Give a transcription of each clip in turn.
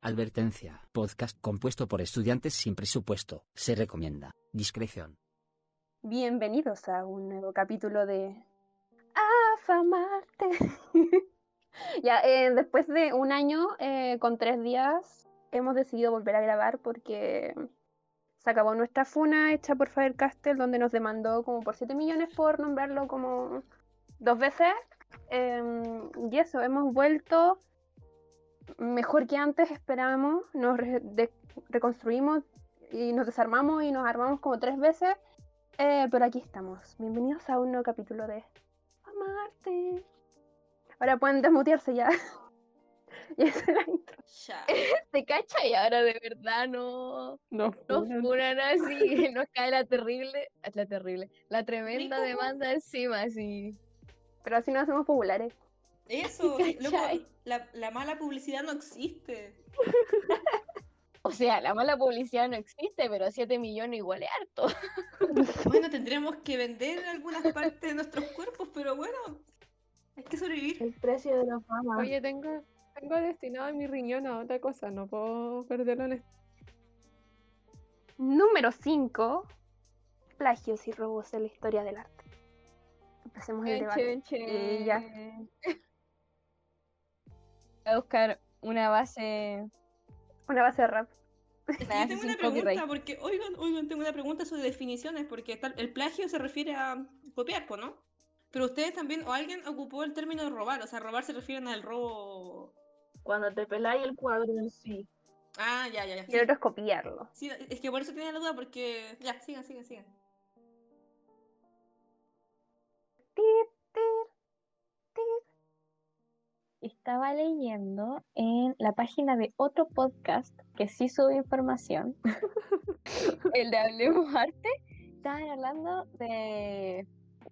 Advertencia. Podcast compuesto por estudiantes sin presupuesto. Se recomienda. Discreción. Bienvenidos a un nuevo capítulo de Afamarte. ya, eh, después de un año eh, con tres días, hemos decidido volver a grabar porque se acabó nuestra funa hecha por Faber Castell, donde nos demandó como por 7 millones por nombrarlo como dos veces. Em, y eso, hemos vuelto mejor que antes esperábamos, nos re- de- reconstruimos y nos desarmamos y nos armamos como tres veces, eh, pero aquí estamos. Bienvenidos a un nuevo capítulo de Amarte. Ahora pueden desmutearse ya. y esa es la intro. Ya. ¿Se cacha? Y ahora de verdad no No, nos funan así, nos cae la terrible, la terrible, la tremenda demanda encima, así. Pero así nos hacemos populares. Eso, loco, la, la mala publicidad no existe. O sea, la mala publicidad no existe, pero 7 millones igual es harto. Bueno, tendríamos que vender algunas partes de nuestros cuerpos, pero bueno, hay que sobrevivir. El precio de la fama. Oye, tengo, tengo destinado mi riñón a otra cosa, no puedo perderlo en esto. Número 5. Plagios y robos en la historia del arte. Empecemos el debate. Y ya. Voy a buscar una base. Una base de rap. Yo tengo una pregunta, copyright. porque, oigan, oigan, tengo una pregunta sobre definiciones, porque tal- el plagio se refiere a copiar, ¿no? Pero ustedes también, o alguien ocupó el término de robar, o sea, robar se refieren al robo. Cuando te peláis el cuadro en sí. Ah, ya, ya, ya. Y el otro es copiarlo. Sí, es que por eso tenía la duda, porque. Ya, sigan, sigan, sigan. Estaba leyendo en la página de otro podcast que sí sube información, el de Hablemos Arte, estaban hablando de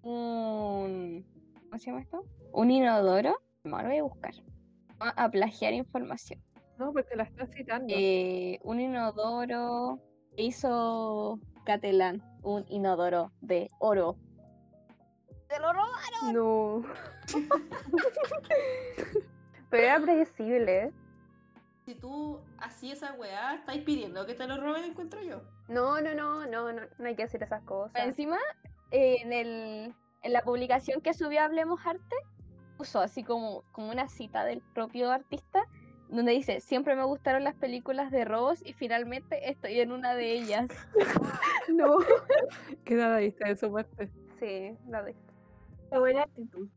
un... ¿Cómo se llama esto? Un inodoro. No, lo voy a buscar. A a plagiar información. No, porque la estás citando. Eh, un inodoro hizo Catalán, un inodoro de oro. ¡Se lo robaron! No. Pero era predecible. Si tú así esa weá, estáis pidiendo que te lo roben, encuentro yo. No, no, no, no, no, no hay que decir esas cosas. Encima, eh, en, el, en la publicación que subió Hablemos Arte, puso así como, como una cita del propio artista, donde dice, siempre me gustaron las películas de robos y finalmente estoy en una de ellas. No. ¿Qué edad diste de su parte? Sí, la de. Qué buena actitud.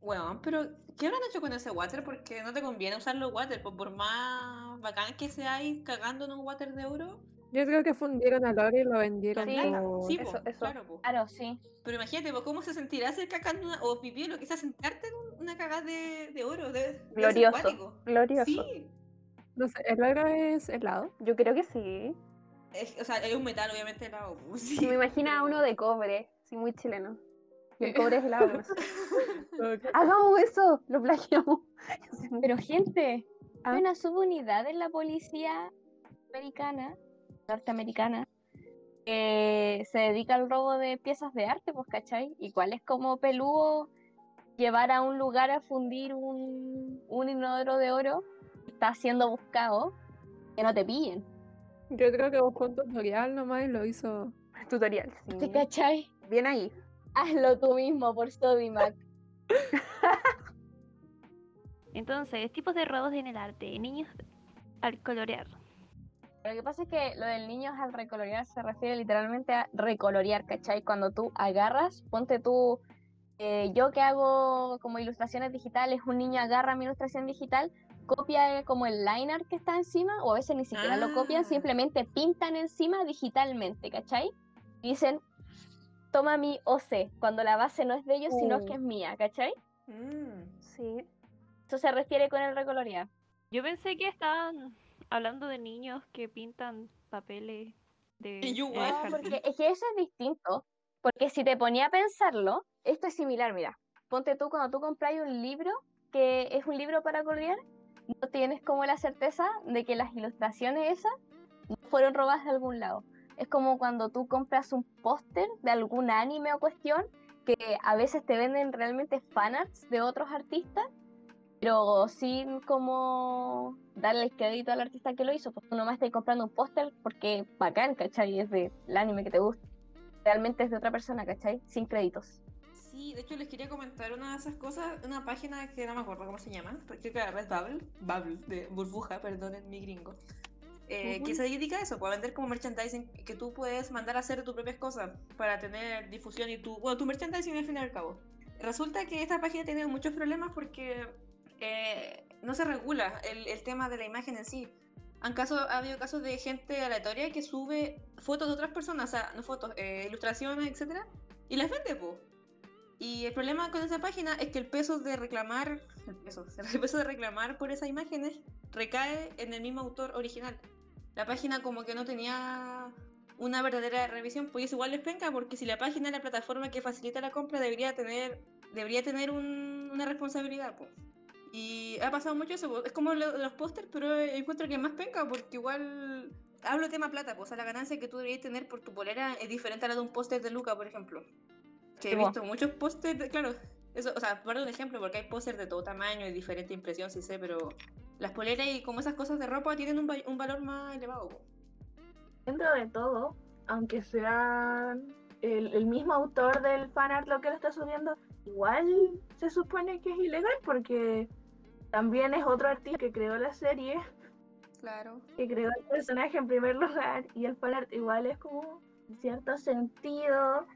Weón, pero ¿qué habrán hecho con ese water? Porque no te conviene usarlo water, pues por más bacán que seáis cagando en un water de oro. Yo creo que fundieron al oro y lo vendieron Sí, por... Sí, eso- pues, eso. claro, pues. Claro, sí. Pero imagínate, pues, ¿cómo se sentirá ser cagando una, o vivir lo que sea sentarte en un- una cagada de, de oro? Glorioso. Glorioso. Sí, No sé, ¿el oro es helado? Yo creo que sí. es- o sea, es un metal, obviamente, helado. sí, me imagino a pero- uno de cobre, sí, muy chileno. Y el cobre es sé. Ok. Hagamos eso, lo plagiamos. Pero gente, Ah. hay una subunidad en la policía americana, norteamericana, que se dedica al robo de piezas de arte, pues, ¿cachai? Igual es como peludo llevar a un lugar a fundir un, un inodoro de oro, está siendo buscado, que no te pillen. Yo creo que buscó un tutorial nomás y lo hizo. Tutorial, ¿Te sí. cachai? Bien ahí. Hazlo tú mismo por Sodimac. Entonces, tipos de robos en el arte. Niños al colorear. Lo que pasa es que lo del niño al recolorear se refiere literalmente a recolorear, ¿cachai? Cuando tú agarras, ponte tú, eh, yo que hago como ilustraciones digitales, un niño agarra mi ilustración digital, copia eh, como el line art que está encima, o a veces ni siquiera lo copian, Ah. simplemente pintan encima digitalmente, ¿cachai? Dicen, toma mi OC, cuando la base no es de ellos, sino Uh. que es mía, ¿cachai? Mm. Sí. Eso se refiere con el recolorear. Yo pensé que estaban hablando de niños que pintan papeles de. Y yo porque es que eso es distinto. Porque si te ponía a pensarlo, esto es similar, mira. Ponte tú cuando tú compras un libro que es un libro para colorear, no tienes como la certeza de que las ilustraciones esas no fueron robadas de algún lado. Es como cuando tú compras un póster de algún anime o cuestión que a veces te venden realmente fanarts de otros artistas, pero sin como darle el crédito al artista que lo hizo, pues tú nomás estás comprando un póster porque bacán, ¿cachai? Es del anime que te gusta. Realmente es de otra persona, ¿cachai? Sin créditos. Sí, de hecho les quería comentar una de esas cosas, una página que no me acuerdo cómo se llama, porque que era Redbubble, Bubble, de burbuja, perdón, en mi gringo, eh, que se dedica a eso, para vender como merchandising, que tú puedes mandar a hacer tus propias cosas para tener difusión y tu, bueno, tu merchandising al fin y al cabo. Resulta que esta página tiene muchos problemas porque eh, no se regula el, el tema de la imagen en sí. Han caso, ha habido casos de gente aleatoria que sube fotos de otras personas, o sea, no fotos, eh, ilustraciones, etcétera, y las vende, po. Y el problema con esa página es que el peso de reclamar, el peso, el peso de reclamar por esas imágenes recae en el mismo autor original. La página como que no tenía una verdadera revisión, pues es igual les penca porque si la página es la plataforma que facilita la compra debería tener debería tener un- una responsabilidad, pues. Y ha pasado mucho eso, po. es como lo los pósters, pero encuentro que es más penca porque igual hablo tema plata, pues, o sea, la ganancia que tú deberías tener por tu polera es diferente a la de un póster de Luca, por ejemplo. Que he visto muchos pósters, claro, eso, o sea, por un ejemplo, porque hay pósters de todo tamaño y diferente impresión, sí sé, pero las poleras y como esas cosas de ropa tienen un, va- un valor más elevado. Dentro de todo, aunque sea el, el mismo autor del fanart lo que lo está subiendo, igual se supone que es ilegal porque también es otro artista que creó la serie, Claro. que creó el personaje en primer lugar y el fanart igual es como, en cierto sentido,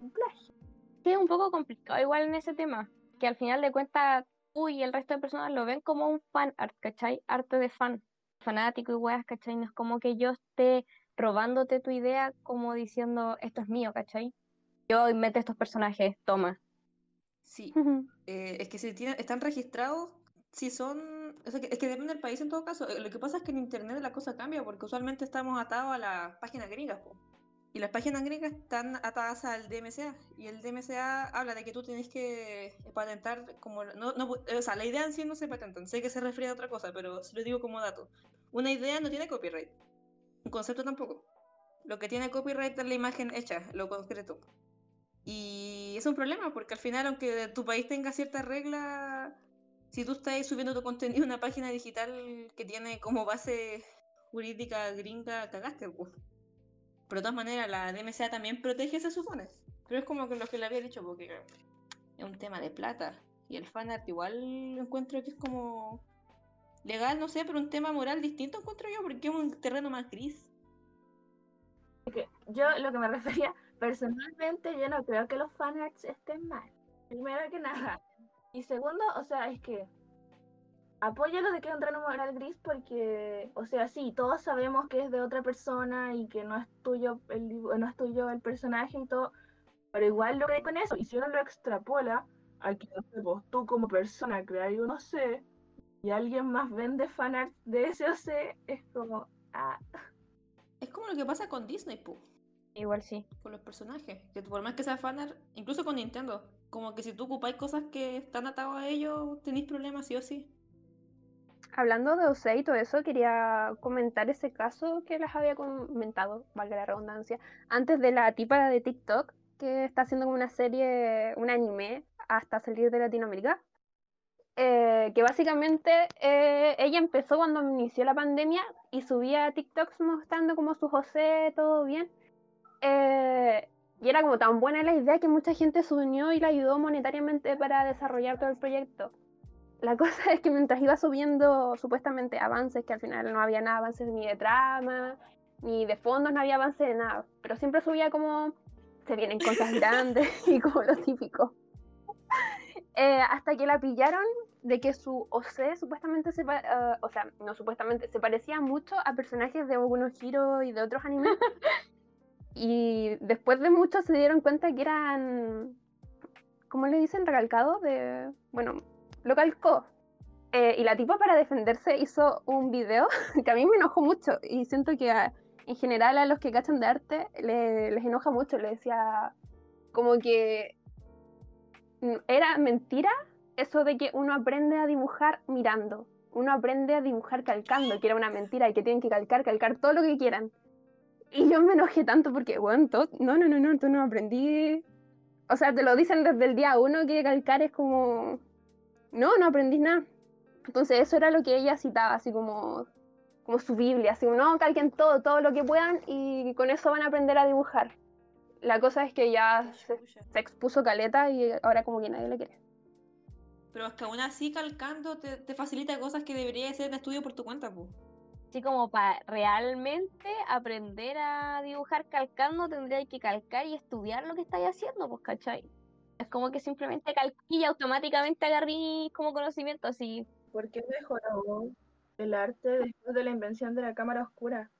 un plagio. Sí, es un poco complicado igual en ese tema, que al final de cuentas tú y el resto de personas lo ven como un fan art, ¿cachai? Arte de fan, fanático y weas, ¿cachai? No es como que yo esté robándote tu idea como diciendo esto es mío, ¿cachai? Yo inventé estos personajes, toma. Sí, eh, es que si tienen, están registrados, si son, o sea, que- es que depende del país en todo caso. Eh, Lo que pasa es que en internet la cosa cambia porque usualmente estamos atados a las páginas gringas, po. Y las páginas gringas están atadas al DMCA. Y el DMCA habla de que tú tienes que patentar como... No, no, o sea, la idea en sí no se patentan. Sé que se refiere a otra cosa, pero se lo digo como dato. Una idea no tiene copyright. Un concepto tampoco. Lo que tiene copyright es la imagen hecha, lo concreto. Y es un problema porque al final, aunque tu país tenga ciertas reglas, si tú estás subiendo tu contenido a una página digital que tiene como base jurídica gringa, cagaste. po. Pero de todas maneras, la DMCA también protege, se supone. Pero es como que lo que le había dicho, porque es un tema de plata. Y el fanart igual encuentro que es como legal, no sé, pero un tema moral distinto encuentro yo, porque es un terreno más gris. Yo lo que me refería, personalmente yo no creo que los fanarts estén mal. Primero que nada. Y segundo, o sea, es que apoyo lo de que es un moral gris porque, o sea, sí, todos sabemos que es de otra persona y que no es tuyo el, no es tuyo el personaje y todo, pero igual lo que con eso, y si uno lo extrapola a que, no sé, pues, tú como persona creas un OC y alguien más vende fanarts de ese OC, es como, ah, Es como lo que pasa con Disney, po. Igual sí. con los personajes. Que por más que sea fanart, incluso con Nintendo, como que si tú ocupáis cosas que están atadas a ellos, tenéis problemas sí o sí. Hablando de OSEI y todo eso, quería comentar ese caso que les había comentado, valga la redundancia, antes de la tipa de TikTok que está haciendo como una serie, un anime, hasta salir de Latinoamérica. Eh, que básicamente eh, ella empezó cuando inició la pandemia y subía TikToks mostrando como su José, todo bien. Eh, y era como tan buena la idea que mucha gente se unió y la ayudó monetariamente para desarrollar todo el proyecto. La cosa es que mientras iba subiendo supuestamente avances, que al final no había nada avances ni de trama, ni de fondos, no había avance de nada. Pero siempre subía como se vienen cosas grandes y como lo típico. Eh, hasta que la pillaron de que su OC supuestamente se eh, o sea, no supuestamente, se parecía mucho a personajes de no Hero y de otros animes. y después de mucho se dieron cuenta que eran, ¿cómo le dicen? Recalcados de, bueno, lo calcó. Eh, y la tipa para defenderse hizo un video que a mí me enojó mucho y siento que en general a los que cachan de arte le- les enoja mucho. Le decía como que era mentira eso de que uno aprende a dibujar mirando. Uno aprende a dibujar calcando, que era una mentira y que tienen que calcar, calcar todo lo que quieran. Y yo me enojé tanto porque, bueno, no, no, no, no, tú no aprendí. O sea, te lo dicen desde el día uno que calcar es como. No, no aprendí nada. Entonces eso era lo que ella citaba, así como, como su Biblia, así como, no, calquen todo, todo lo que puedan y con eso van a aprender a dibujar. La cosa es que ya se, expuso caleta y ahora como que nadie le quiere. Pero es que aún así calcando te, te facilita cosas que deberías hacer en estudio por tu cuenta, pues. Así como para realmente aprender a dibujar calcando, tendría que calcar y estudiar lo que estáis haciendo, pues, ¿cachai? Es como que simplemente calqué y automáticamente agarrí como conocimiento, así. ¿Por qué mejoró el arte después de la invención de la cámara oscura?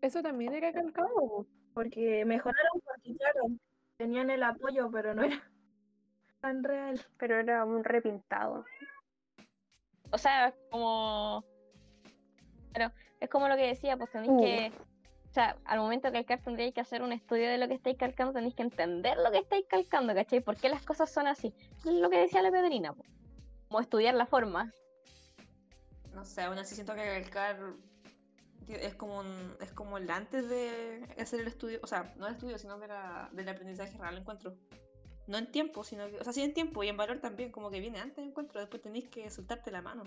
Eso también era calcado. po. Porque mejoraron porque, claro, tenían el apoyo, pero no era tan real. Pero era un repintado. O sea, es como. Pero es como lo que decía, pues tenéis Uh. que. O sea, al momento de calcar tendríais que hacer un estudio de lo que estáis calcando, tenéis que entender lo que estáis calcando, ¿cachai? ¿Por qué las cosas son así? Es lo que decía la Pedrina, pues. Como estudiar la forma. No sé, aún así siento que calcar es como un- es como el antes de hacer el estudio, o sea, no el estudio, sino de la, del aprendizaje real encuentro. No en tiempo, sino que, o sea, sí en tiempo y en valor también, como que viene antes encuentro, después tenéis que soltarte la mano.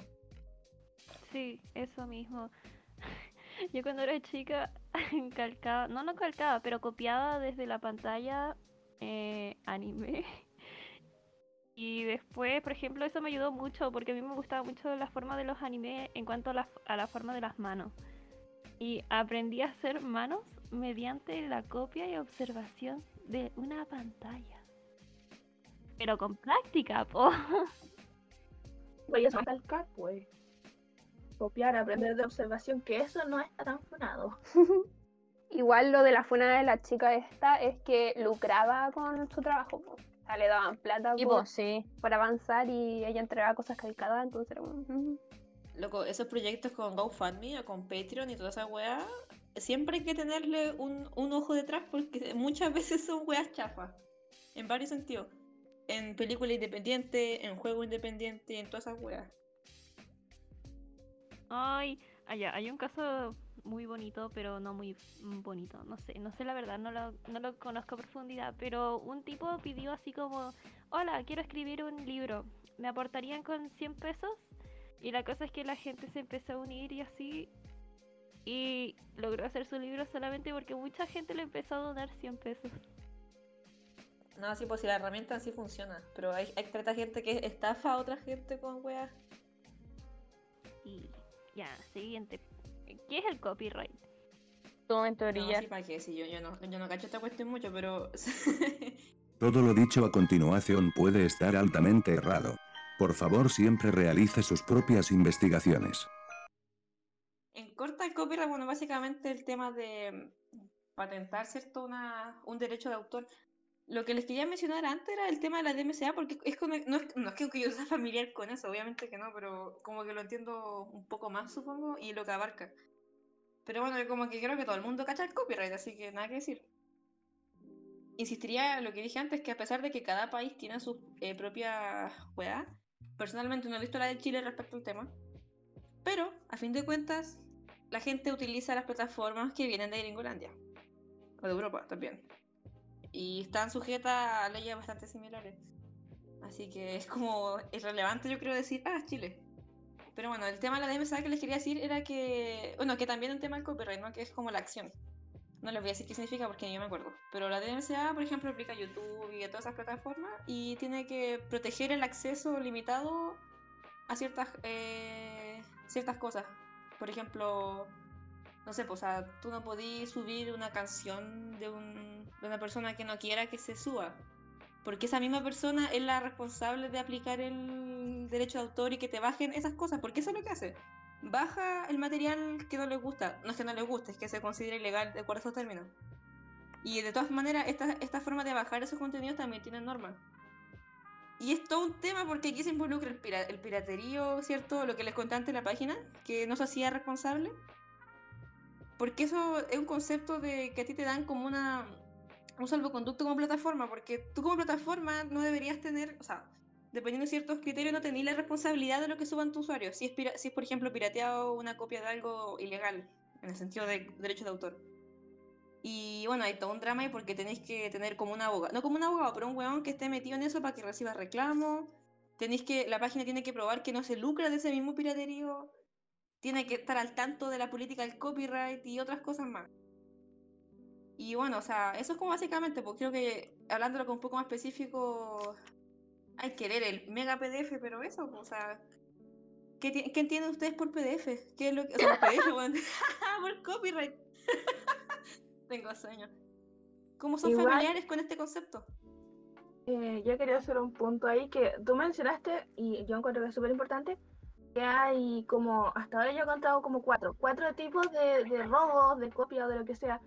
Sí, eso mismo. Yo cuando era chica calcaba, no no calcaba, pero copiaba desde la pantalla eh, anime. Y después, por ejemplo, eso me ayudó mucho porque a mí me gustaba mucho la forma de los animes en cuanto a la, a forma de las manos. Y aprendí a hacer manos mediante la copia y observación de una pantalla. Pero con práctica, po. Pues eso es calcar, pues. Copiar, aprender de observación, que eso no está tan funado. Igual lo de la funa de la chica esta es que lucraba con su trabajo. po. O sea, le daban plata Y por, pues sí. por avanzar y ella entregaba cosas calcadas, entonces era como, "Mm". Loco, esos proyectos con GoFundMe o con Patreon y toda esa weá, siempre hay que tenerle un, un ojo detrás porque muchas veces son weas chafas. En varios sentidos. En película independiente, en juego independiente, en todas esas weas. Ay, allá, hay un caso muy bonito, pero no muy bonito. No sé, no sé la verdad, no lo, no lo conozco a profundidad, pero un tipo pidió así como, hola, quiero escribir un libro, ¿me aportarían con 100 pesos? Y la cosa es que la gente se empezó a unir y así, y logró hacer su libro solamente porque mucha gente le empezó a donar 100 pesos. No, sí, pues si la herramienta así funciona. Pero hay, hay trata gente que estafa a otra gente con weas. Y ya, siguiente. ¿Qué es el copyright? Todo en No, sí, para qué, sí, yo, yo, no, yo no cacho esta cuestión mucho, pero. Todo lo dicho a continuación puede estar altamente errado. Por favor siempre realice sus propias investigaciones. En corta el copyright, bueno, básicamente el tema de patentar, ¿cierto? Una, un derecho de autor. Lo que les quería mencionar antes era el tema de la DMCA, porque es como, no, es, no es que yo sea familiar con eso, obviamente que no, pero como que lo entiendo un poco más, supongo, y lo que abarca. Pero bueno, como que creo que todo el mundo cacha el copyright, así que nada que decir. Insistiría en lo que dije antes, que a pesar de que cada país tiene su eh, propia juega, personalmente no he visto la de Chile respecto al tema, pero a fin de cuentas la gente utiliza las plataformas que vienen de Gringolandia o de Europa también y están sujetas a leyes bastante similares. Así que es como irrelevante yo creo decir ah Chile pero bueno el tema de la DMCA que les quería decir era que bueno que también un tema del copyright ¿no? que es como la acción. No les voy a decir qué significa porque yo me acuerdo. Pero la DMCA por ejemplo aplica a YouTube y a todas esas plataformas y tiene que proteger el acceso limitado a ciertas eh, ciertas cosas. Por ejemplo, no sé, pues, o sea, tú no podís subir una canción de, un, de una persona que no quiera que se suba. Porque esa misma persona es la responsable de aplicar el derecho de autor y que te bajen esas cosas. Porque eso es lo que hace. Baja el material que no les gusta. No es que no les guste, es que se considera ilegal de acuerdo a esos términos. Y de todas maneras, esta, esta forma de bajar esos contenidos también tienen normas. Y es todo un tema porque aquí se involucra el, el piraterío, ¿cierto? Lo que les conté antes en la página, que no se hacía responsable. Porque eso es un concepto de que a ti te dan como una un salvoconducto como plataforma, porque tú como plataforma no deberías tener, o sea, dependiendo de ciertos criterios, no tenés la responsabilidad de lo que suban tus usuarios. Si es, si es, por ejemplo, pirateado una copia de algo ilegal, en el sentido de derecho de autor. Y bueno, hay todo un drama ahí porque tenéis que tener como un abogado, no como un abogado, pero un weón que esté metido en eso para que reciba reclamos. tenéis que, la página tiene que probar que no se lucra de ese mismo piraterío, tiene que estar al tanto de la política del copyright y otras cosas más. Y bueno, o sea, eso es como básicamente, porque creo que hablándolo con un poco más específico, hay que leer el mega PDF, pero eso, pues, o sea, ¿qué, qué entienden ustedes por PDF? ¿Qué es lo que, o sea, por PDF, bueno, por copyright. Tengo sueño. ¿Cómo son Igual- familiares con este concepto? Eh, yo quería hacer un punto ahí que tú mencionaste, y yo encuentro que es súper importante, hay como, hasta ahora yo he contado como cuatro, cuatro tipos de, robos, de copia o de lo que sea.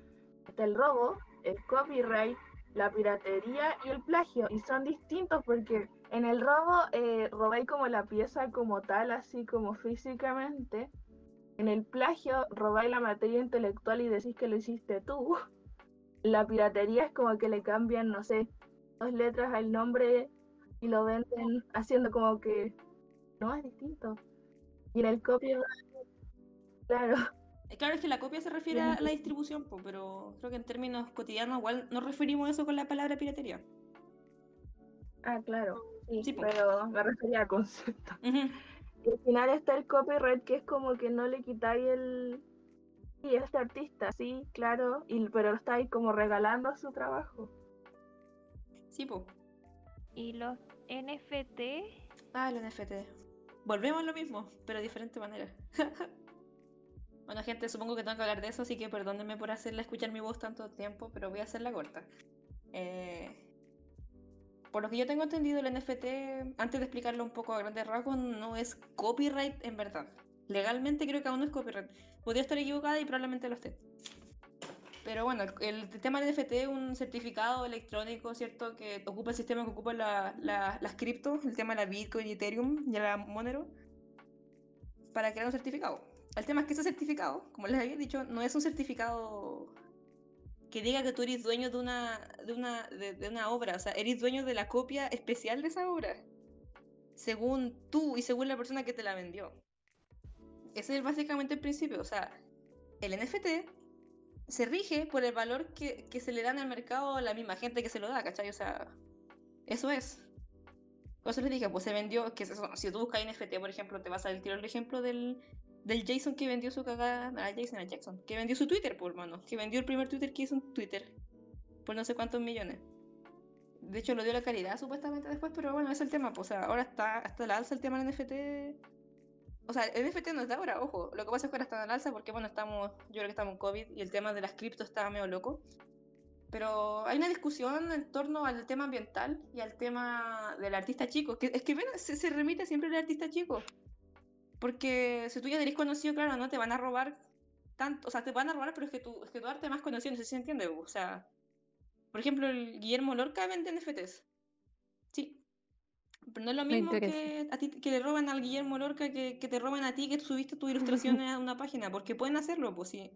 El robo, el copyright, la piratería y el plagio, y son distintos porque en el robo eh, robáis como la pieza como tal, así como físicamente. En el plagio robáis la materia intelectual y decís que lo hiciste tú. La piratería es como que le cambian, no sé, dos letras al nombre y lo venden haciendo como que no es distinto. Y en el copyright, claro, Eh, Claro, es que la copia se refiere a la distribución, po, pero creo que en términos cotidianos igual nos referimos a eso con la palabra piratería. ah, claro, sí, pero me refería al concepto. Y al final está el copyright que es como que no le quitáis el sí, este artista, sí, claro, y, pero lo estáis como regalando su trabajo. Sí, po. Y los NFT, Ah, el NFT. Volvemos a lo mismo, pero de diferente manera. bueno, gente, supongo que tengo que hablar de eso, así que perdónenme por hacerla escuchar mi voz tanto tiempo, pero voy a hacerla corta. Eh, por lo que yo tengo entendido, el NFT, antes de explicarlo un poco a grandes rasgos, no es copyright en verdad. Legalmente creo que aún no es copyright. Podría estar equivocada y probablemente lo esté. Pero bueno, el, el tema del NFT es un certificado electrónico, ¿cierto? Que ocupa el sistema que ocupa la- la- las criptos, el tema de la Bitcoin Ethereum y la Monero, para crear un certificado. El tema es que ese certificado, como les había dicho, no es un certificado que diga que tú eres dueño de una, de una, de, de una obra, o sea, eres dueño de la copia especial de esa obra, según tú y según la persona que te la vendió. Ese es básicamente el principio, o sea, el NFT se rige por el valor que, que se le da en el mercado a la misma gente que se lo da, ¿cachai? O sea, eso es. Por eso les dije, pues se vendió, que es eso, si tú buscas NFT, por ejemplo, te vas a tiro el ejemplo del, del Jason que vendió su cagada, no Jason, era Jackson, que vendió su Twitter, por hermano, que vendió el primer Twitter que hizo en Twitter, por no sé cuántos millones. De hecho, lo dio la caridad supuestamente después, pero bueno, es el tema, pues, o sea, ahora está hasta la alza el tema del NFT. O sea, el NFT no es de ahora, ojo. Lo que pasa es que ahora está en alza porque, bueno, estamos, yo creo que estamos en COVID y el tema de las criptos está medio loco. Pero hay una discusión en torno al tema ambiental y al tema del artista chico. Que, es que ven, se, se remite siempre al artista chico. Porque si tú ya eres conocido, claro, no te van a robar tanto. O sea, te van a robar, pero es que tu, es que tu arte más conocido, no sé si se entiende. O sea, por ejemplo, el Guillermo Lorca vende NFTs. Pero no es lo mismo que, a ti, que le roban al Guillermo Lorca que, que te roban a ti que subiste tus ilustraciones a una página, porque pueden hacerlo, pues sí.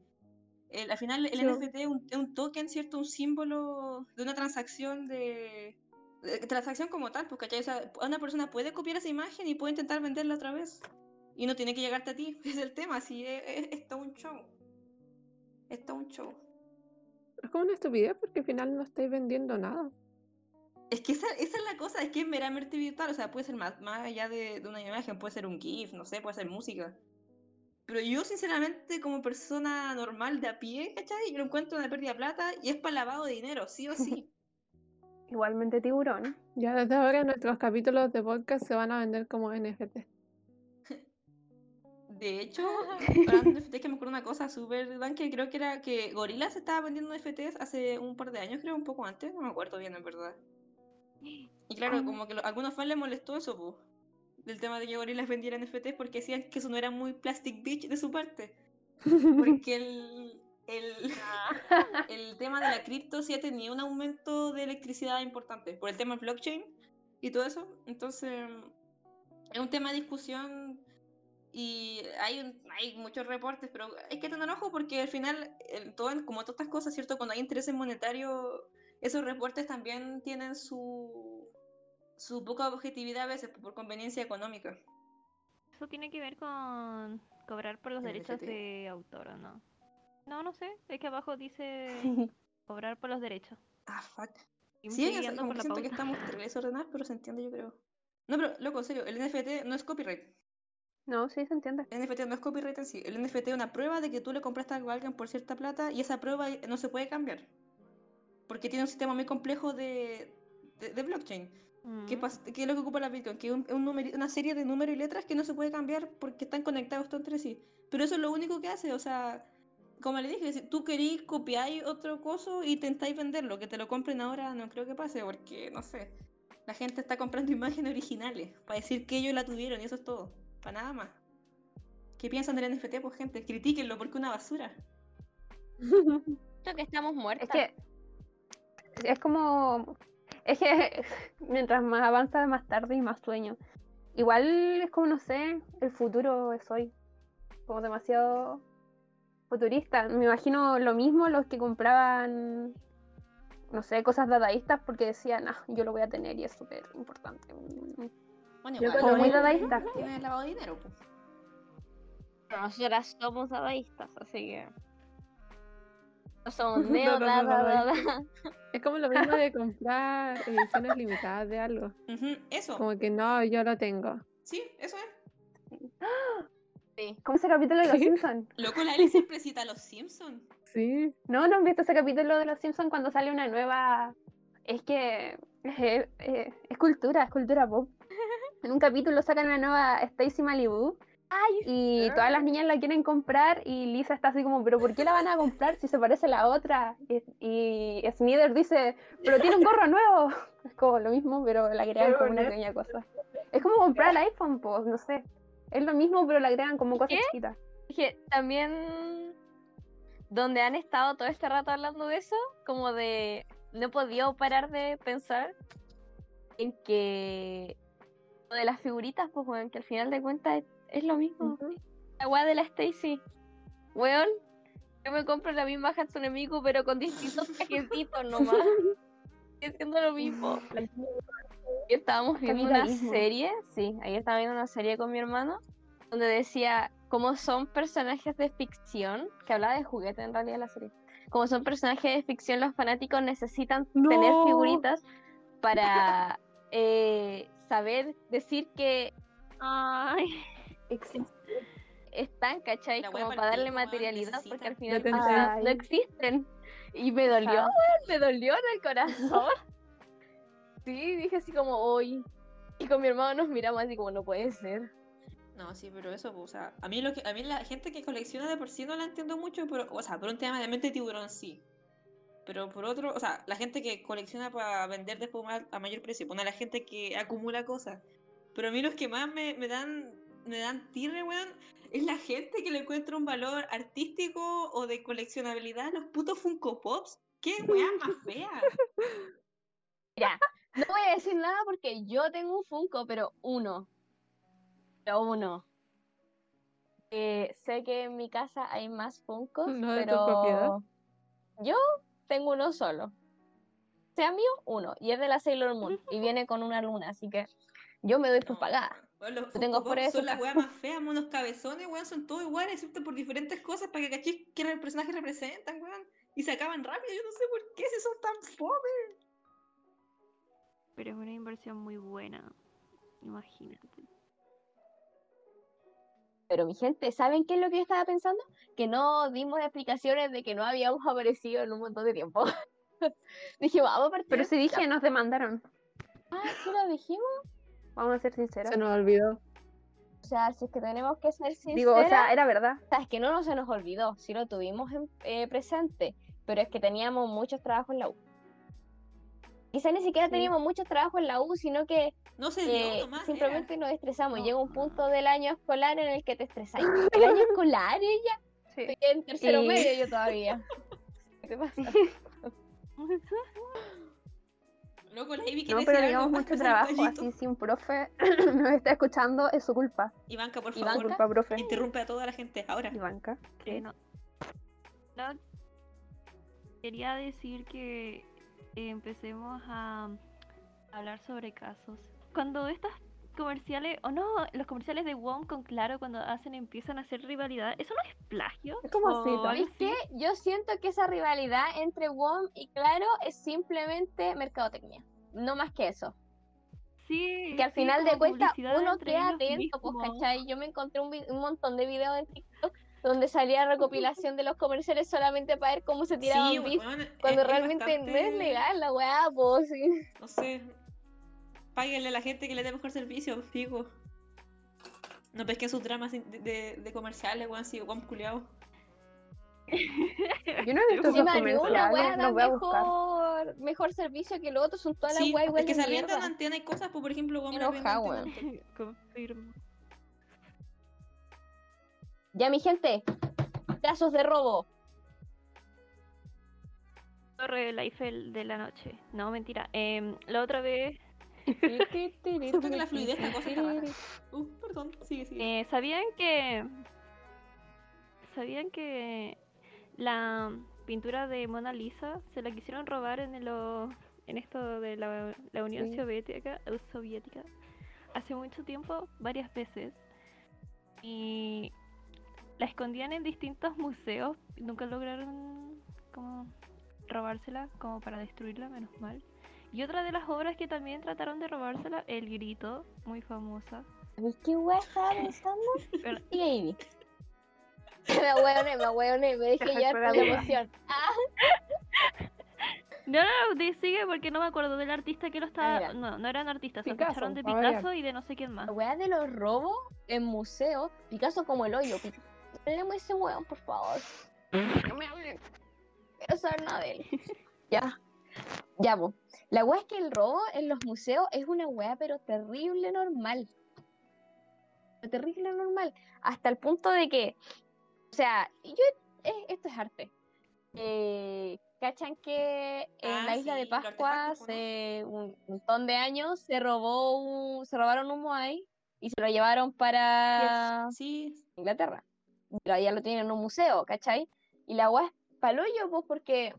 El- al final el Sí. NFT es un, token, ¿cierto? Un símbolo de una transacción de... de- transacción como tal, pues, ¿cachai? O sea, una persona puede copiar esa imagen y puede intentar venderla otra vez. Y no tiene que llegarte a ti, es el tema, sí, es, es, es todo un show. Es todo un show. Es como una estupidez porque al final no estáis vendiendo nada. Es que esa, esa es la cosa, es que es meramente virtual, o sea, puede ser más, más allá de, de una imagen, puede ser un GIF, no sé, puede ser música. Pero yo, sinceramente, como persona normal de a pie, ¿cachai? Yo lo encuentro una pérdida de plata y es para lavado de dinero, sí o sí. Igualmente tiburón. Ya desde ahora nuestros capítulos de podcast se van a vender como NFT. De hecho, hablando de NFTs, que me acuerdo una cosa súper dan que creo que era que Gorillaz estaba vendiendo NFTs hace un par de años, creo, un poco antes, no me acuerdo bien, en verdad. Y claro, ¿Cómo? como que lo- a algunos fans les molestó eso, po, del tema de que Gorillaz vendiera NFTs porque decían que eso no era muy plastic bitch de su parte. Porque el, el, el tema de la cripto sí ha tenido un aumento de electricidad importante por el tema del blockchain y todo eso. Entonces, es un tema de discusión y hay, un- hay muchos reportes, pero hay que tener ojo porque al final, el- todo, como todas estas cosas, ¿cierto? Cuando hay intereses monetarios, esos reportes también tienen su, su poca objetividad a veces por conveniencia económica. Eso tiene que ver con cobrar por los ¿El derechos de autor, ¿o no? No, no sé. Es que abajo dice cobrar por los derechos. Ah, fuck. Y Sí, guiando como por que la siento que pauta. estamos desordenadas, pero se entiende, yo creo. No, pero loco, en serio, el NFT no es copyright. No, sí, se entiende. El NFT no es copyright en sí. El NFT es una prueba de que tú le compraste algo a alguien por cierta plata y esa prueba no se puede cambiar. Porque tiene un sistema muy complejo de, de, de blockchain. ¿Qué, Mm. pas- qué es lo que ocupa la Bitcoin? Que es un, un una serie de números y letras que no se puede cambiar porque están conectados todos entre sí. Pero eso es lo único que hace, o sea, como le dije, si tú querís copiar otro coso y intentáis venderlo, que te lo compren ahora, no creo que pase, porque, no sé, la gente está comprando imágenes originales para decir que ellos la tuvieron y eso es todo, para nada más. ¿Qué piensan del NFT? Pues gente, critíquenlo porque es una basura. Creo que estamos muertos. Es que es como es que mientras más avanza más tarde y más sueño. Igual es como no sé, el futuro es hoy. Como demasiado futurista. Me imagino lo mismo los que compraban no sé, cosas dadaístas porque decían, ah, yo lo voy a tener y es súper importante. Bueno, igual, Como muy cuando- dadaísta. tiene lavado de dinero, pues. Nosotras somos dadaístas, así que. No, neo no, no. Es como lo mismo de comprar ediciones limitadas de algo. Eso, Como que no, yo lo tengo. sí, eso es. Sí. Como ese capítulo de Los. Simpsons. Loco, la Eli siempre cita a los Simpsons. Sí. ¿No? ¿No han visto ese capítulo de Los Simpsons cuando sale una nueva... Es que eh, eh, es cultura, es cultura pop. En un capítulo sacan una nueva Stacy Malibu Ay, y todas las niñas la quieren comprar y Lisa está así como, pero ¿por qué la van a comprar si se parece a la otra? Y, y Smithers dice, pero tiene un gorro nuevo. Es como lo mismo, pero le agregan Pero como una pequeña cosa. Es como comprar el iPhone, pues, no sé. Es lo mismo, pero le agregan como cosas ¿Qué? chiquitas. que también. Donde han estado todo este rato hablando de eso, como de. No he podido parar de pensar en que. De las figuritas, pues, weón, que al final de cuentas es, lo mismo. Ujú. La weá de la Stacy. Weón, yo me compro la misma Hatsune Miku, pero con distintos trajecitos nomás. Sigue siendo lo mismo. Y estábamos viendo una serie, sí, ayer estaba viendo una serie con mi hermano, donde decía cómo son personajes de ficción, que hablaba de juguete en realidad la serie. Como son personajes de ficción, los fanáticos necesitan tener figuritas para eh, saber decir que Ay, están, ¿cachai? La Como para darle materialidad, porque al final no existen. Y me dolió, me dolió en el corazón. Sí, dije así como hoy. Y con mi hermano nos miramos así como no puede ser. No, sí, pero eso, pues, o sea, a mí lo que, a mí la gente que colecciona de por sí no la entiendo mucho, pero, o sea, por un tema de mente tiburón sí. Pero por otro, o sea, la gente que colecciona para vender después a mayor precio, pone a la gente que acumula cosas. Pero a mí los que más me, me dan, me dan tirre, weón, es la gente que le encuentra un valor artístico o de coleccionabilidad a los putos Funko Pops. ¿Qué weá más fea? Mira, no voy a decir nada porque yo tengo un Funko, pero uno. Pero uno. Eh, sé que en mi casa hay más Funkos, No pero yo tengo uno solo. Sea mío, uno. Y es de la Sailor Moon. Y viene con una luna, así que yo me doy por pagada. Los Lo tengo Pops de son las weas más feas, monos cabezones, weón, son todos iguales, excepto por diferentes cosas para que cachis qué el personaje representan, weón. Y se acaban rápido, yo no sé por qué si son tan fome. pero es una inversión muy buena. Imagínate. Pero mi gente, ¿saben qué es lo que yo estaba pensando? Que no dimos explicaciones de que no habíamos aparecido en un montón de tiempo. Dije, vamos a partir. Pero si dije, nos demandaron. Ah, sí lo dijimos. Vamos a ser sinceros. Se nos olvidó. O sea, si es que tenemos que ser sinceros. Digo, o sea, era verdad. O sea, es que no, no se nos olvidó, sí lo tuvimos en- eh, presente, pero es que teníamos muchos trabajos en la U. Quizás ni siquiera Sí. teníamos muchos trabajos en la U, sino que No se dio eh, nomás. simplemente nos estresamos. No. Llega un punto del año escolar en el que te estresáis. ¿El año escolar ella? Sí. Estoy en tercero Y- medio yo todavía. ¿Qué te pasa? Loco, la Ivy No, pero decir digamos algo, mucho trabajo, así si un profe nos está escuchando, es su culpa. Ivanka, por Ivanka. Su favor, culpa, profe. interrumpe a toda la gente ahora. Ivanka. Eh, no. No, Quería decir que empecemos a hablar sobre casos. Cuando estas comerciales, o no, los comerciales de WOM con Claro cuando hacen empiezan a hacer rivalidad, ¿eso no es plagio? Es como ¿O así, algo ¿Sabes qué? Yo siento que esa rivalidad entre WOM y Claro es simplemente mercadotecnia. No más que eso. Sí. que al sí, final de cuentas uno queda atento, pues. ¿cachai? Yo me encontré un, montón de videos en TikTok donde salía recopilación de los comerciales solamente para ver cómo se tiraban Sí, es- cuando es realmente no es legal la weá, pues. sí. No sé. Páguenle a la gente que le dé mejor servicio, fijo. No pesquen sus dramas de, de, de comerciales, weón, así, weón, culiao. Yo no he visto esos comerciales, los voy a buscar. mejor, mejor servicio que el otro, son todas las Sí, weas igual es que se arriendan antenas y cosas, pues, por ejemplo, weón, me. Confirmo. Ya, mi gente, casos de robo. Torre de la Eiffel de la noche. No, mentira. Em, la otra vez, Siento que la fluidez de esta cosa está baja. Uh, perdón, sigue, sigue. eh, ¿sabían que... ¿Sabían que la pintura de Mona Lisa se la quisieron robar en, el, o- en esto de la, la Unión Sí. Soviética, eh, Soviética hace mucho tiempo, varias veces? Y la escondían en distintos museos y nunca lograron como robársela, como para destruirla, menos mal. Y otra de las obras que también trataron de robársela, El Grito, muy famosa. ¿Sabes qué wea estaba pensando? Pero- Sigue ahí. Me ahueoné, me ahueoné, me dejé llevar por la emoción. Ah, No, no, no, sigue porque no me acuerdo del artista que lo estaba. mira. no, no eran artistas, Picasso, sospecharon de a variar. Picasso y de no sé quién más. la wea de los robos en museos, Picasso como el hoyo. De ese weón, por favor. No me hablen. Quiero saber nada de él. Ya. Ya, po. La wea es que el robo en los museos es una wea, pero terrible normal. Terrible normal. Hasta el punto de que, o sea, yo, eh, esto es arte. Eh, ¿Cachan que en Ah, la isla de sí, Pascua hace un montón de años se robó un, se robaron un Moai y se lo llevaron para Sí, Inglaterra. Pero ya lo tienen en un museo, ¿cachai? Y la weá es palollo, pues, porque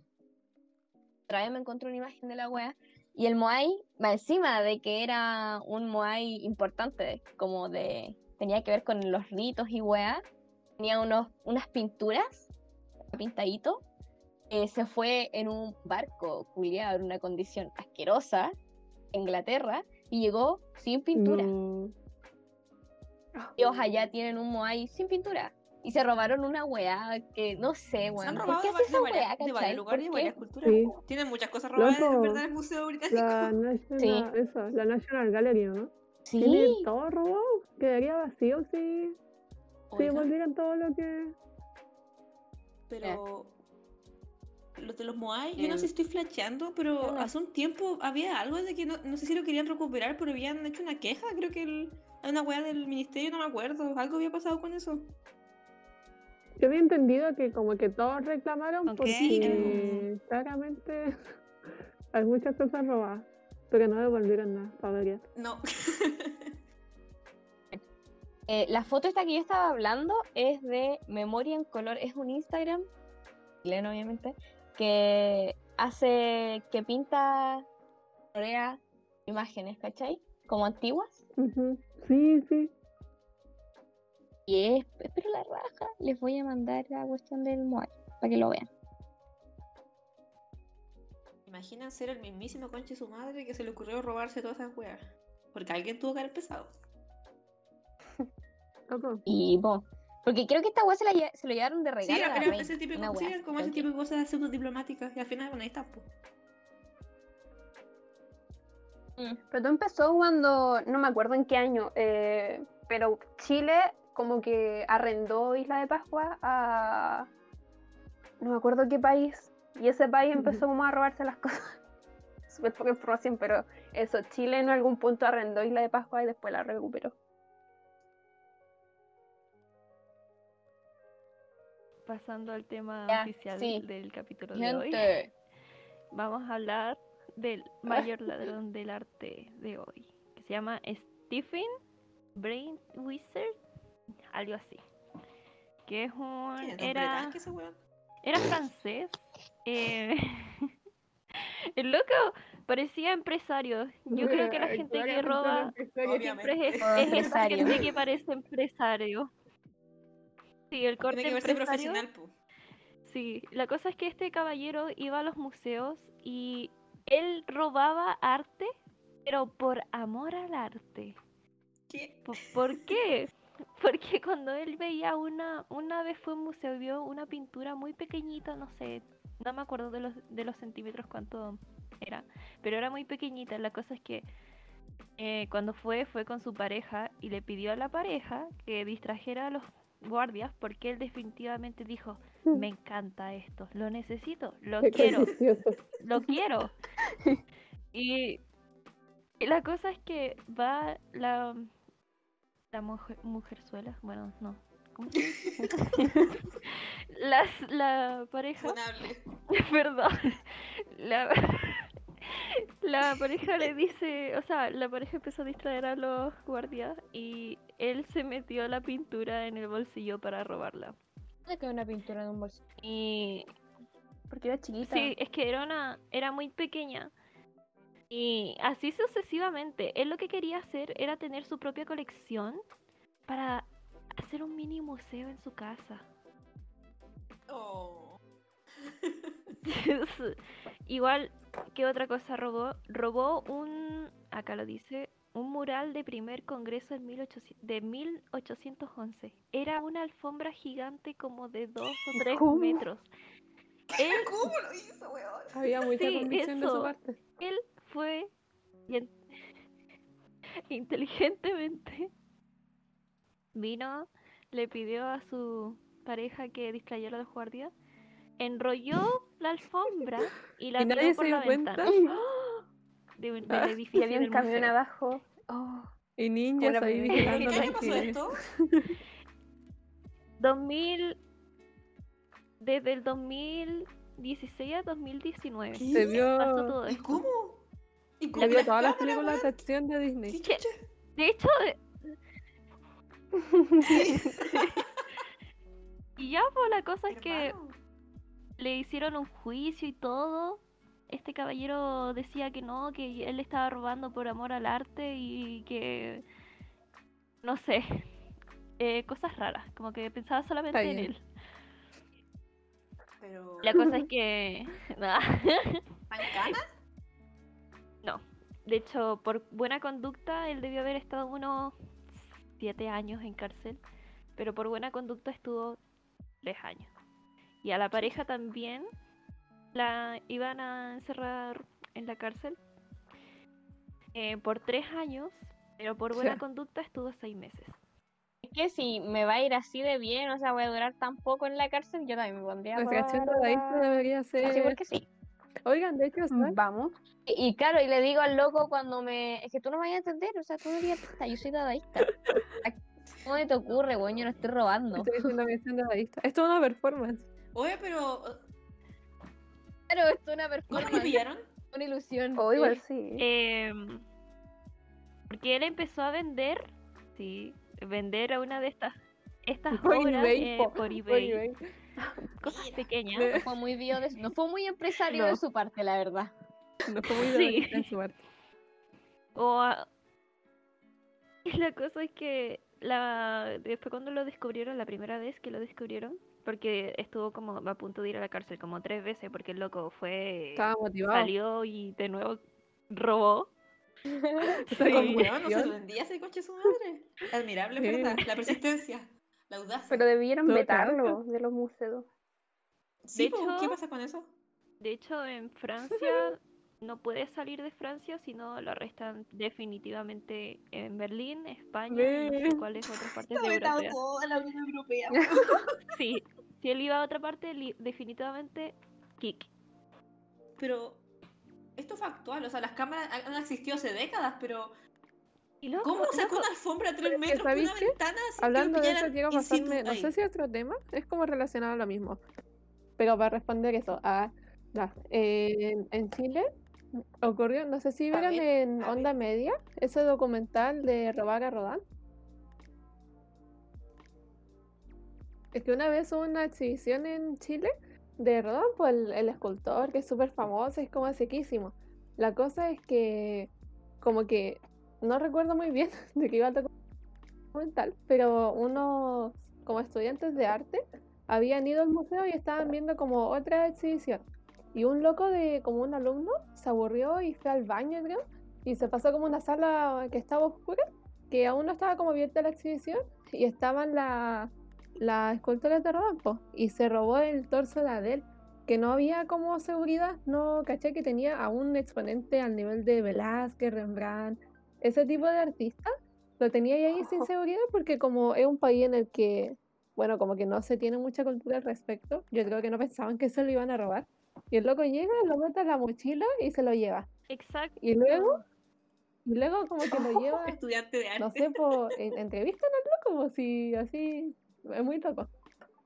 otra vez me encontré una imagen de la weá. Y el Moai, va encima de que era un Moai importante, como de. tenía que ver con los ritos y weá, tenía unos, unas pinturas, pintadito. eh, se fue en un barco culiado en una condición asquerosa, a Inglaterra, y llegó sin pintura. No. Ellos allá tienen un Moai sin pintura. Y se robaron una weá que no sé, se han weón. ¿Por robado qué de, hace esa weá, varias, de varios lugares y ¿Por varias culturas. Sí. Tienen muchas cosas robadas Loco, en verdad en el Museo Británico. La National, eso, la National Gallery, ¿no? Tiene Sí, todo robado. Quedaría vacío si, si devolvieran todo lo que. pero los de los Moai, yo no sé si estoy flasheando, pero no. hace un tiempo había algo de que no, no sé si lo querían recuperar, pero habían hecho una queja, creo que el, una weá del ministerio, no me acuerdo, algo había pasado con eso. Yo había entendido que como que todos reclamaron Ok. porque claramente hay muchas cosas robadas, pero no devolvieron nada, variar. No. eh, la foto esta que yo estaba hablando es de Memoria en Color. Es un Instagram, chileno obviamente, que hace, que pinta, colorea imágenes, ¿cachai? Como antiguas. Ujú. Sí, sí. Y es, pero la raja, les voy a mandar la cuestión del Moai, para que lo vean. Imaginan ser el mismísimo conche de su madre que se le ocurrió robarse todas esas weas. Porque alguien tuvo que haber empezado. Loco. Y bueno, porque creo que esta weá se, la lle- se lo llevaron de Sí, regalo. a la ese típico, una sí, como ese tipo de cosas pseudo diplomáticas. Y al final, bueno, ahí está, pues. Pero todo empezó cuando, no me acuerdo en qué año, eh, pero Chile como que arrendó Isla de Pascua a... No me acuerdo qué país. Y ese país empezó como a robarse las cosas. Súper poca información, pero eso, Chile en algún punto arrendó Isla de Pascua y después la recuperó. Pasando al tema Ya, oficial sí. del capítulo de hoy, Gente, vamos a hablar del mayor ladrón del arte de hoy, que se llama Stephen Brain Wizard, algo así. Que es un. ¿Quién es Don Era, Bretanque ese weón? era francés. eh, el loco parecía empresario. Yo creo que la gente que roba siempre es, es esa gente que parece empresario. Sí, el corte Tiene que verse empresario. profesional. Sí, la cosa es que este caballero iba a los museos y él robaba arte Pero por amor al arte. ¿Qué? Po- ¿Por qué? Porque cuando él veía una, una vez fue a un museo y vio una pintura muy pequeñita, no sé, no me acuerdo de los, de los centímetros cuánto era, pero era muy pequeñita. La cosa es que eh, cuando fue, fue con su pareja y le pidió a la pareja que distrajera a los guardias porque él definitivamente dijo, me encanta esto, lo necesito, lo Qué quiero lo quiero. y, y la cosa es que va la, la mujer, mujerzuela, bueno, no. ¿cómo? Las- la pareja, perdón, la, la pareja le dice, o sea, la pareja empezó a distraer a los guardias y él se metió la pintura en el bolsillo para robarla. ¿Dónde quedó una pintura en un bolsillo? Y Porque era chiquita. Sí, es que era una, era muy pequeña. Y así sucesivamente. Él lo que quería hacer era tener su propia colección para hacer un mini museo en su casa. Oh. Igual, ¿qué otra cosa robó? Robó un, acá lo dice, un mural de primer congreso en 1800 de 1811. Era una alfombra gigante como de dos o tres ¿Cómo? metros. Él ¿Cómo lo hizo, weón? Había mucha Sí, convicción de su parte. él fue bien- inteligentemente vino, le pidió a su pareja que distrayera a los guardias, enrolló la alfombra y la ¿Y tiró nadie por se dio la cuenta? ventana de un- Ah, Y edificio había un del camión museo. abajo. Oh, Y ninjas ahí primera. ¿En vigilando qué pasó esto? 2000 desde el 2016 a 2019 ¿Qué? Se vio, pasó todo ¿Y cómo? ¿Y vio todas las películas de acción de Disney. De hecho, y ya, pues la cosa es que Hermano. le hicieron un juicio y todo. Este caballero decía que no, que él estaba robando por amor al arte y que. No sé. eh, cosas raras, como que pensaba solamente en él. Pero... La cosa es que. ¿Mancana? De hecho, por buena conducta, él debió haber estado unos siete años en cárcel. Pero por buena conducta estuvo tres años. Y a la pareja también la iban a encerrar en la cárcel eh, por tres años. Pero por buena conducta estuvo seis meses. Es que si me va a ir así de bien, o sea, voy a durar tan poco en la cárcel, yo también me pondría a Nuestra acción robar de esto debería Así ser. porque sí. Oigan, de hecho. Vamos. Y, y claro, y le digo al loco cuando me... Es que tú no me vayas a entender, o sea, tú no digas, "Puta, yo soy dadaísta. ¿Cómo te ocurre, güey? Yo no estoy robando. estoy diciendo mi acción de dadista. Esto es una performance. Oye, pero... Claro, esto es una ¿No lo performance, pillaron? una ilusión. O igual sí. Em, porque él empezó a vender, sí, vender a una de estas estas Por obras eBay, eh, po- por por eBay, eBay. cosas Mira. pequeñas. De- No fue muy bio de- no fue muy empresario No. de su parte, la verdad. No fue muy Sí. en su parte. O la cosa es que la después cuando lo descubrieron, la primera vez que lo descubrieron, porque estuvo como a punto de ir a la cárcel como tres veces porque el loco fue Estaba motivado. salió y de nuevo robó. Sí. No se vendía ese coche su madre. Admirable, Sí. ¿verdad? La persistencia. La audacia. Pero debieron vetarlo de los museos. Sí, de hecho- ¿qué pasa con eso? De hecho, en Francia no puede salir de Francia, sino lo arrestan definitivamente en Berlín, España y no sé cuáles otras partes de Europa. toda la Unión Europea. Sí, si él iba a otra parte, definitivamente kick. Pero esto fue actual, o sea, las cámaras han existido hace décadas, pero Y loco, ¿cómo sacó una alfombra a tres metros por ¿sabéis una qué? ventana? Hablando de eso, quiero pasarme, no sé si otro tema, es como relacionado a lo mismo. Pero para responder eso, a, en, en Chile ocurrió, no sé si vieron ver, en Onda Media ese documental de Robar a Rodán. Es que una vez hubo una exhibición en Chile de Rodán, pues el, el escultor, que es súper famoso, es como sequísimo. La cosa es que, como que, no recuerdo muy bien de qué iba el documental, pero unos como estudiantes de arte habían ido al museo y estaban viendo como otra exhibición. Y un loco de como un alumno se aburrió y fue al baño, creo, y se pasó como una sala que estaba oscura, que aún no estaba como abierta la exhibición, y estaban la- las esculturas de Rodolfo, y se robó el torso de Adele, que no había como seguridad, no caché que tenía a un exponente al nivel de Velázquez, Rembrandt, ese tipo de artistas, lo tenía ahí sin seguridad porque como es un país en el que, bueno, como que no se tiene mucha cultura al respecto, yo creo que no pensaban que se lo iban a robar. Y el loco llega, lo mete en la mochila y se lo lleva. Exacto. Y luego, y luego como que lo lleva, Estudiante de arte. no sé, po, en- entrevistan al loco, po, si así, es muy loco.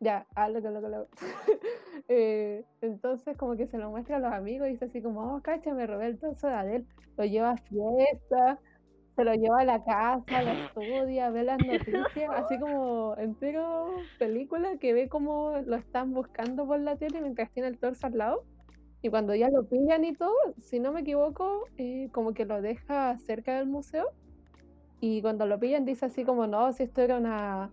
Ya, ah, loco, loco, loco. Eh, entonces como que se lo muestra a los amigos y dice así como, oh, cacha, me robé el torso de Adele. Lo lleva a fiesta, se lo lleva a la casa, lo estudia, ve las noticias, así como entero película que ve como lo están buscando por la tele mientras tiene el torso al lado. Y cuando ya lo pillan y todo, si no me equivoco, eh, como que lo deja cerca del museo. Y cuando lo pillan dice así como, no, si esto era una...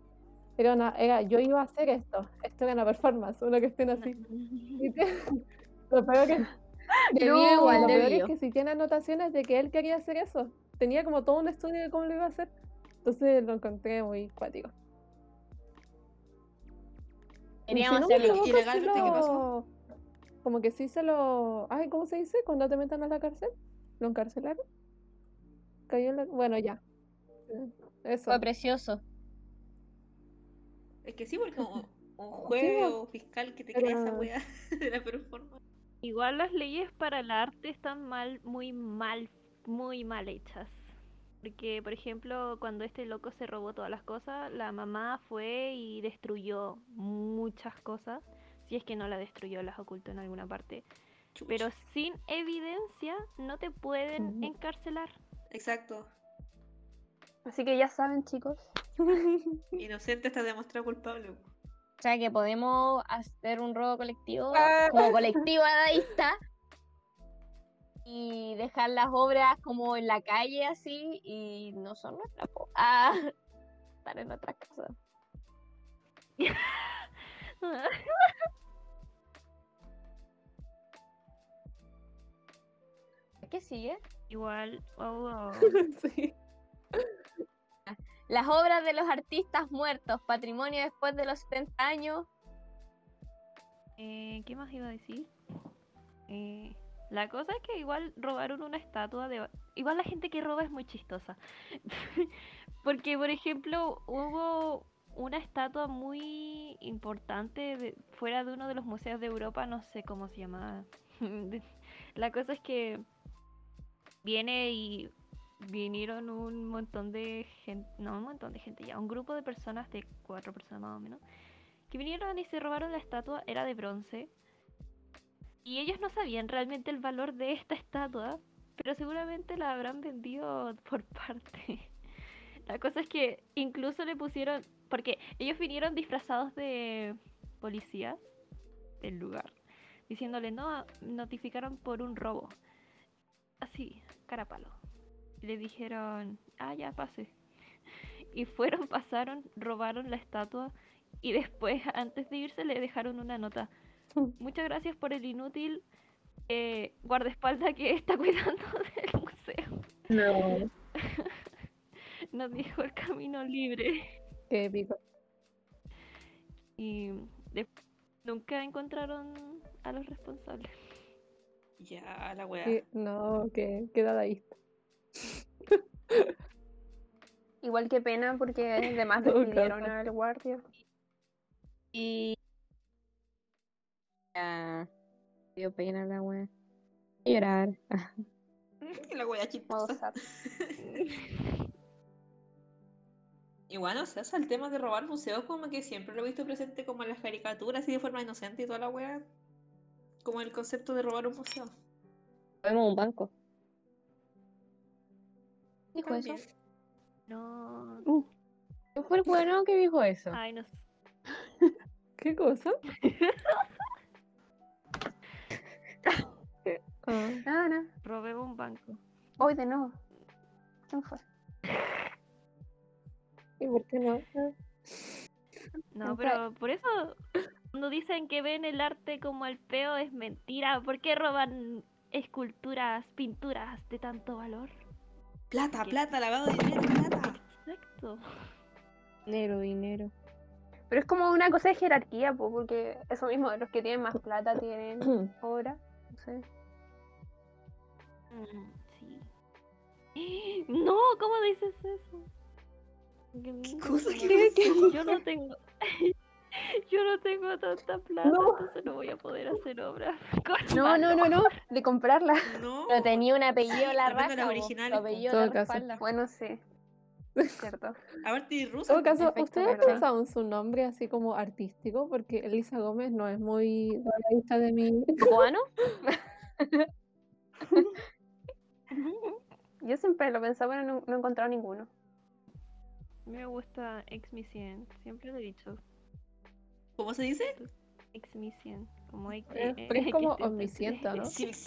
Era una era, yo iba a hacer esto, esto era una performance, una que estén así. Y te- lo peor que, Debió no, igual, lo peor es que si tiene anotaciones de que él quería hacer eso. Tenía como todo un estudio de cómo lo iba a hacer. Entonces lo encontré muy cuático. Y si Queríamos no Como que sí se lo... Ay, ¿cómo se dice? Cuando te metan a la cárcel. ¿Lo encarcelaron? Cayó en la... Bueno, ya. Eh, Eso. Fue precioso. Es que sí, porque un, un juego fiscal que te crea esa pero- weá de la performance. Igual las leyes para el arte están mal, muy mal, muy mal hechas. Porque, por ejemplo, cuando este loco se robó todas las cosas, la mamá fue y destruyó muchas cosas. Si es que no la destruyó, las ocultó en alguna parte. Pero sin evidencia no te pueden encarcelar. Exacto. Así que ya saben, chicos. Inocente hasta demostrado culpable. O sea que podemos hacer un robo colectivo Ah. como colectivo dadaísta y dejar las obras como en la calle así y no son nuestras. po. Ah, estar en nuestras casas. ¿Qué sigue? Igual, oh, oh. sí. Las obras de los artistas muertos, patrimonio después de los 70 años. Eh, ¿Qué más iba a decir? Eh, la cosa es que igual robaron una estatua de... Igual la gente que roba es muy chistosa. Porque, por ejemplo, hubo una estatua muy importante fuera de uno de los museos de Europa, no sé cómo se llama. la cosa es que viene y vinieron un montón de gente, no un montón de gente ya, un grupo de personas, de cuatro personas más o menos, que vinieron y se robaron la estatua, era de bronce. Y ellos no sabían realmente el valor de esta estatua, pero seguramente la habrán vendido por parte. La cosa es que incluso le pusieron, porque ellos vinieron disfrazados de policías del lugar, diciéndole, no, notificaron por un robo. Así, carapalo. Le dijeron, ah, ya pase. Y fueron, pasaron, robaron la estatua y después, antes de irse, le dejaron una nota. Muchas gracias por el inútil eh, guardaespaldas que está cuidando del museo. No. Nos dijo el camino libre. Qué épico. Y de- nunca encontraron a los responsables. Ya, la weá. No, que qué dadaísta. Igual que pena porque además despidieron al guardia. Y. Ya. me Dio pena la wea. Llorar. La Modo chistosa. Igual, o sea, el tema de robar museos como que siempre lo he visto presente como en las caricaturas y de forma inocente y toda la weá. Como el concepto de robar un museo. Vemos un banco. ¿Dijo eso? No. ¿Qué fue el bueno que dijo eso? Ay, no sé. ¿Qué cosa? Ah, no. Robé un banco. Hoy de nuevo. ¿Quién fue? ¿Y por qué no? No, pero por eso cuando dicen que ven el arte como el peo es mentira. ¿Por qué roban esculturas, pinturas de tanto valor? Plata, ¿Qué? plata, lavado de dinero, plata. Exacto. Dinero, dinero. Pero es como una cosa de jerarquía, po, porque eso mismo, los que tienen más plata tienen obra. No sé. Mm, sí. No, ¿cómo dices eso? Que no cosa? ¿Qué- qué- Yo no tengo. Yo no tengo tanta plata, entonces no voy a poder hacer obras. con No, no, no, no, de comprarla. No. Pero tenía un apellido la de raja. po. apellido Todo la caso. respalda. Bueno, sí. Cierto. Aparte de En ruso. todo caso, Efecto ¿ustedes verdad. pensaban su nombre así como artístico? Porque Elisa Gómez no es muy a la vista de mi... ¿Cubano? Yo siempre lo pensaba, pero no, no he encontrado ninguno. Me gusta Exmicien, siempre lo he dicho. ¿Cómo se dice? Exmicien, como X. Eh, eh, pero es como omnisciente, ¿no? Sí.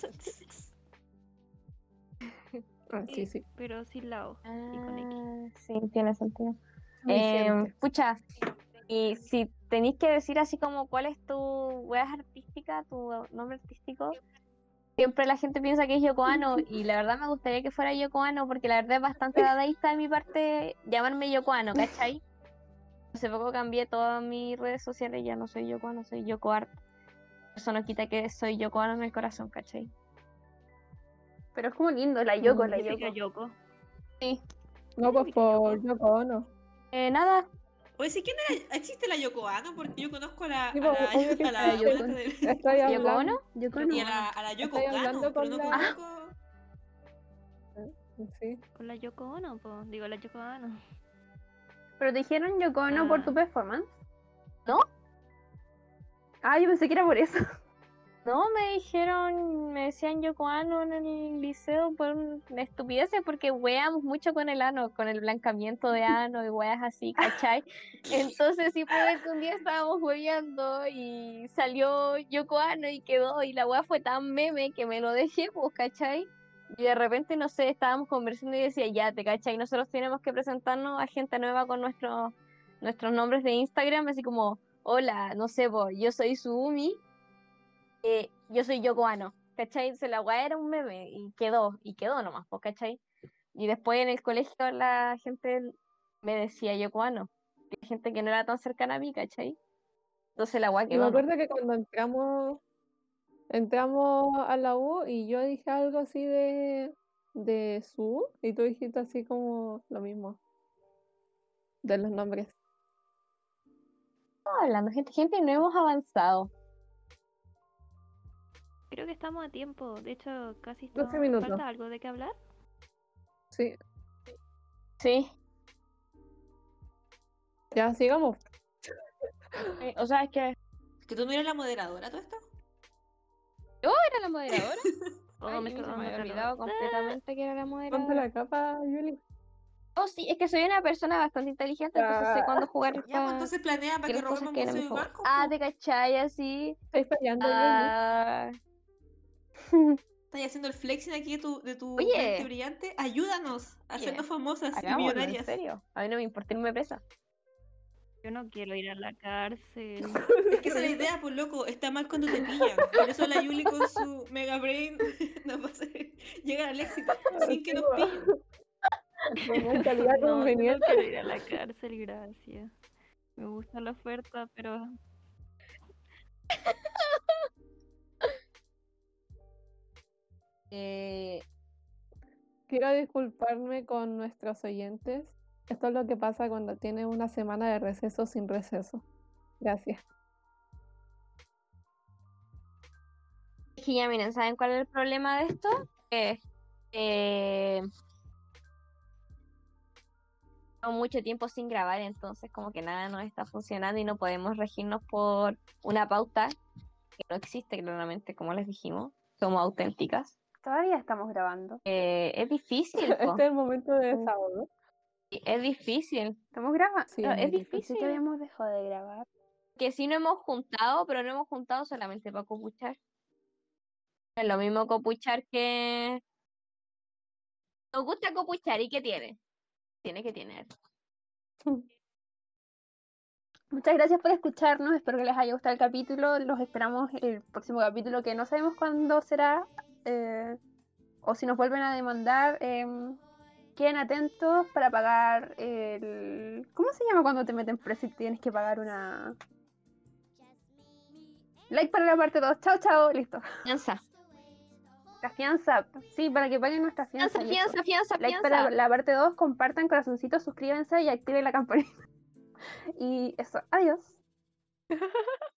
Ah, sí, sí. Pero sin la O. Y con X. Ah, sí, tiene sentido. Eh, pucha, y si tenéis que decir así como cuál es tu weas artística, tu nombre artístico, siempre la gente piensa que es Yoko Ano y la verdad me gustaría que fuera Yoko Ano porque la verdad es bastante dadaísta de mi parte llamarme Yoko Ano, ¿cachai? Hace poco cambié todas mis redes sociales, ya no soy Yoko Ano, soy Yoko Art. Eso no quita que soy Yoko Ano en el corazón, ¿cachai? Pero es como lindo, la Yoko, Mm, la Significa Yoko. Yoko. Sí. No, pues por Yoko Ono. Eh, nada, Oye, ¿sí quién era? ¿Existe la Yoko Ano? Porque yo conozco a la, Sí, a pues, la, a la, está Yoko. Estoy ¿Yoko hablando... Ono? Y no. a la, a la Yoko hablando pero no con la- conozco. Sí. Con la Yoko Ono, po. Digo, la Yoko Ono. Pero te dijeron Yoko Ono por Ah. tu performance. ¿No? Ah, yo pensé que era por eso. No, me dijeron, me decían Yoko Ano en el liceo por estupideces porque weamos mucho con el ano, con el blancamiento de ano y weas así, ¿cachai? Entonces sí fue que un día estábamos hueveando y salió Yoko Ano y quedó y la wea fue tan meme que me lo dejé, pues, ¿cachai? Y de repente, no sé, estábamos conversando y decía, ya, te cachai, nosotros tenemos que presentarnos a gente nueva con nuestros nuestros nombres de Instagram, así como, hola, no sé, yo soy Suumi eh, yo soy Yoko Ano, ¿cachai? Entonces la weá era un meme y quedó, y quedó nomás, pues, ¿cachai? Y después en el colegio la gente me decía Yoko Ano, que gente que no era tan cercana a mí, ¿cachai? Entonces la weá Y me quedó. acuerdo que cuando entramos, entramos a la U y yo dije algo así de, de su y tú dijiste así como lo mismo de los nombres. Estamos hablando, gente, gente, no hemos avanzado. Creo que estamos a tiempo. De hecho, casi 12 estamos... minutos. ¿Falta algo de qué hablar? Sí, Sí. ya sigamos. Eh, o sea, es que ¿Que tú no eres la moderadora todo esto? yo era la moderadora. Oh, Ay, me me había olvidado completamente que era la Ponte moderadora. la capa, Yuli. Oh, sí, es que soy una persona bastante inteligente, entonces sé Ah. cuándo jugar Ya, pues esta- entonces planea para que robemos que banco. Ah, te cachai, así. Estáis fallando, Yuli. Ah, Estás haciendo el flexing aquí de tu, de tu Oye. mente brillante. Ayúdanos a hacernos famosas y en millonarias. serio. A mí no me importa irme presa. Yo no quiero ir a la cárcel. Es que esa es la idea, pues loco, está mal cuando te pillan. Por eso la Yuli con su mega brain nos va a hacer llegar al éxito sin que nos pillen. No, no conveniente. quiero ir a la cárcel, gracias. Me gusta la oferta, pero Eh, Quiero disculparme con nuestros oyentes. Esto es lo que pasa cuando tienes una semana de receso sin receso. Gracias. es que ya miren, ¿saben cuál es el problema de esto? Que eh, mucho tiempo sin grabar, entonces como que nada nos está funcionando y no podemos regirnos por una pauta que no existe claramente, como les dijimos. Somos auténticas. Todavía estamos grabando. Eh, es difícil, po. Este es el momento de desahogo. es difícil. ¿Estamos grabando? Sí, es difícil. Difícil. que habíamos dejado de grabar. que sí no hemos juntado, pero no hemos juntado solamente para copuchar. Es lo mismo copuchar que... Nos gusta copuchar, ¿y qué tiene? Tiene que tener. Muchas gracias por escucharnos. Espero que les haya gustado el capítulo. Los esperamos el próximo capítulo que no sabemos cuándo será. Eh, o si nos vuelven a demandar, em, queden atentos para pagar el... ¿Cómo se llama cuando te meten preso y tienes que pagar una... Like para la parte 2. Chao, chao. Listo. Fianza. La fianza. Sí, para que paguen nuestra fianza. Fianza, y eso. fianza, fianza, Like para la parte 2. Compartan corazoncitos, suscríbanse y activen la campanita. Y eso. Adiós.